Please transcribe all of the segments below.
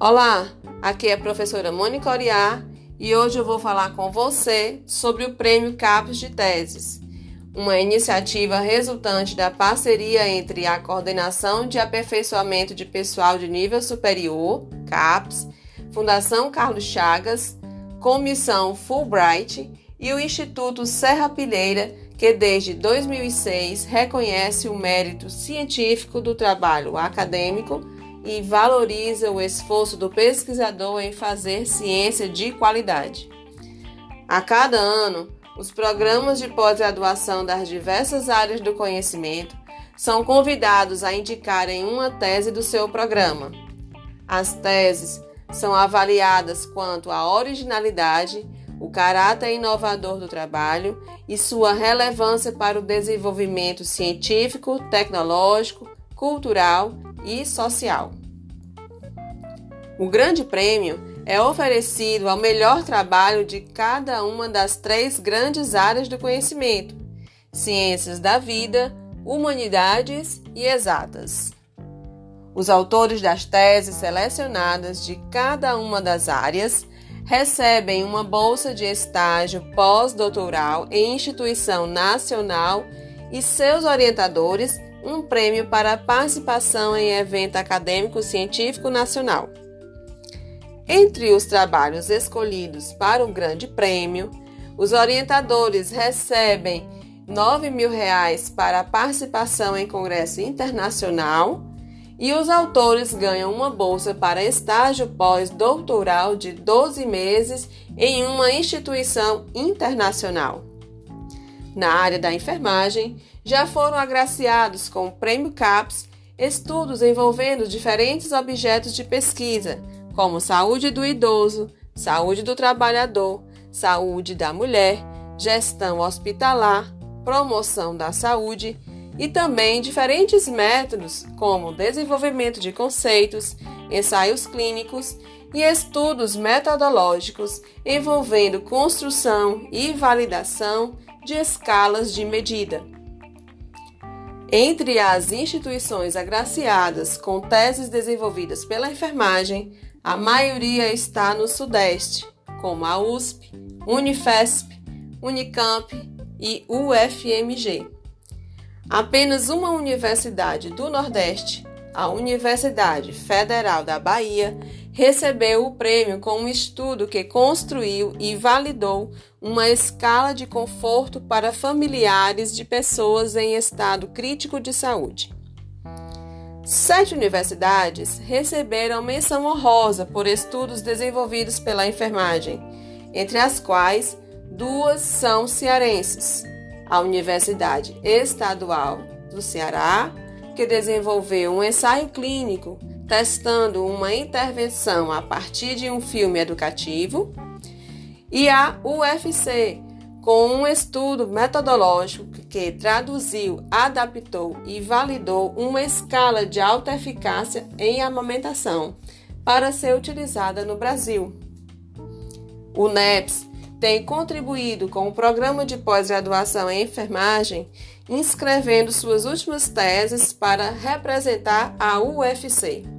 Olá, aqui é a professora Mônica Oriá e hoje eu vou falar com você sobre o Prêmio CAPES de Teses, uma iniciativa resultante da parceria entre a Coordenação de Aperfeiçoamento de Pessoal de Nível Superior, CAPES, Fundação Carlos Chagas, Comissão Fulbright e o Instituto Serra Pilheira, que desde 2006 reconhece o mérito científico do trabalho acadêmico e valoriza o esforço do pesquisador em fazer ciência de qualidade. A cada ano, os programas de pós-graduação das diversas áreas do conhecimento são convidados a indicarem uma tese do seu programa. As teses são avaliadas quanto à originalidade, o caráter inovador do trabalho e sua relevância para o desenvolvimento científico, tecnológico, cultural e social. O Grande Prêmio é oferecido ao melhor trabalho de cada uma das três grandes áreas do conhecimento: ciências da vida, humanidades e exatas. Os autores das teses selecionadas de cada uma das áreas recebem uma bolsa de estágio pós-doutoral em instituição nacional e seus orientadores um prêmio para participação em evento acadêmico científico nacional. Entre os trabalhos escolhidos para o Grande Prêmio, os orientadores recebem 9 mil reais para participação em congresso internacional e os autores ganham uma bolsa para estágio pós-doutoral de 12 meses em uma instituição internacional. Na área da enfermagem, já foram agraciados com o Prêmio CAPES estudos envolvendo diferentes objetos de pesquisa, como saúde do idoso, saúde do trabalhador, saúde da mulher, gestão hospitalar, promoção da saúde e também diferentes métodos, como desenvolvimento de conceitos, ensaios clínicos e estudos metodológicos envolvendo construção e validação de escalas de medida. Entre as instituições agraciadas com teses desenvolvidas pela enfermagem, a maioria está no Sudeste, como a USP, Unifesp, Unicamp e UFMG. Apenas uma universidade do Nordeste, a Universidade Federal da Bahia, recebeu o prêmio com um estudo que construiu e validou uma escala de conforto para familiares de pessoas em estado crítico de saúde. Sete universidades receberam menção honrosa por estudos desenvolvidos pela enfermagem, entre as quais duas são cearenses. A Universidade Estadual do Ceará, que desenvolveu um ensaio clínico testando uma intervenção a partir de um filme educativo, e a UFC, com um estudo metodológico que traduziu, adaptou e validou uma escala de alta eficácia em amamentação para ser utilizada no Brasil. O NEPS tem contribuído com o programa de pós-graduação em enfermagem, inscrevendo suas últimas teses para representar a UFC.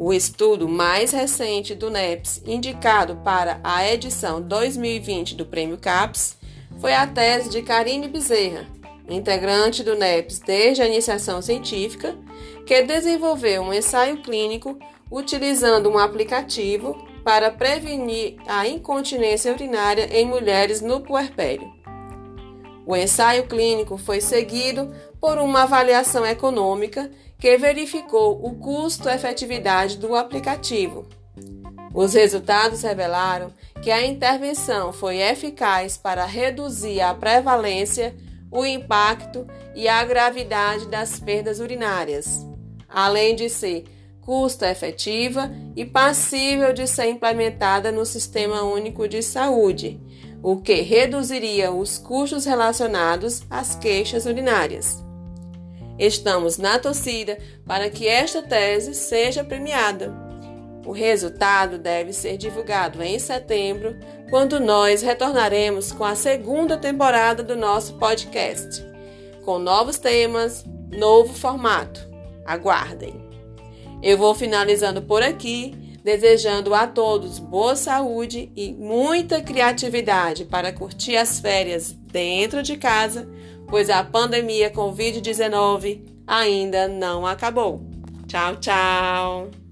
O estudo mais recente do NEPS, indicado para a edição 2020 do Prêmio CAPES, foi a tese de Karine Bezerra, integrante do NEPS desde a iniciação científica, que desenvolveu um ensaio clínico utilizando um aplicativo para prevenir a incontinência urinária em mulheres no puerpério. O ensaio clínico foi seguido por uma avaliação econômica que verificou o custo-efetividade do aplicativo. Os resultados revelaram que a intervenção foi eficaz para reduzir a prevalência, o impacto e a gravidade das perdas urinárias, além de ser custa efetiva e passível de ser implementada no Sistema Único de Saúde, o que reduziria os custos relacionados às queixas urinárias. Estamos na torcida para que esta tese seja premiada. O resultado deve ser divulgado em setembro, quando nós retornaremos com a segunda temporada do nosso podcast, com novos temas, novo formato. Aguardem! Eu vou finalizando por aqui, desejando a todos boa saúde e muita criatividade para curtir as férias dentro de casa, pois a pandemia Covid-19 ainda não acabou. Tchau, tchau!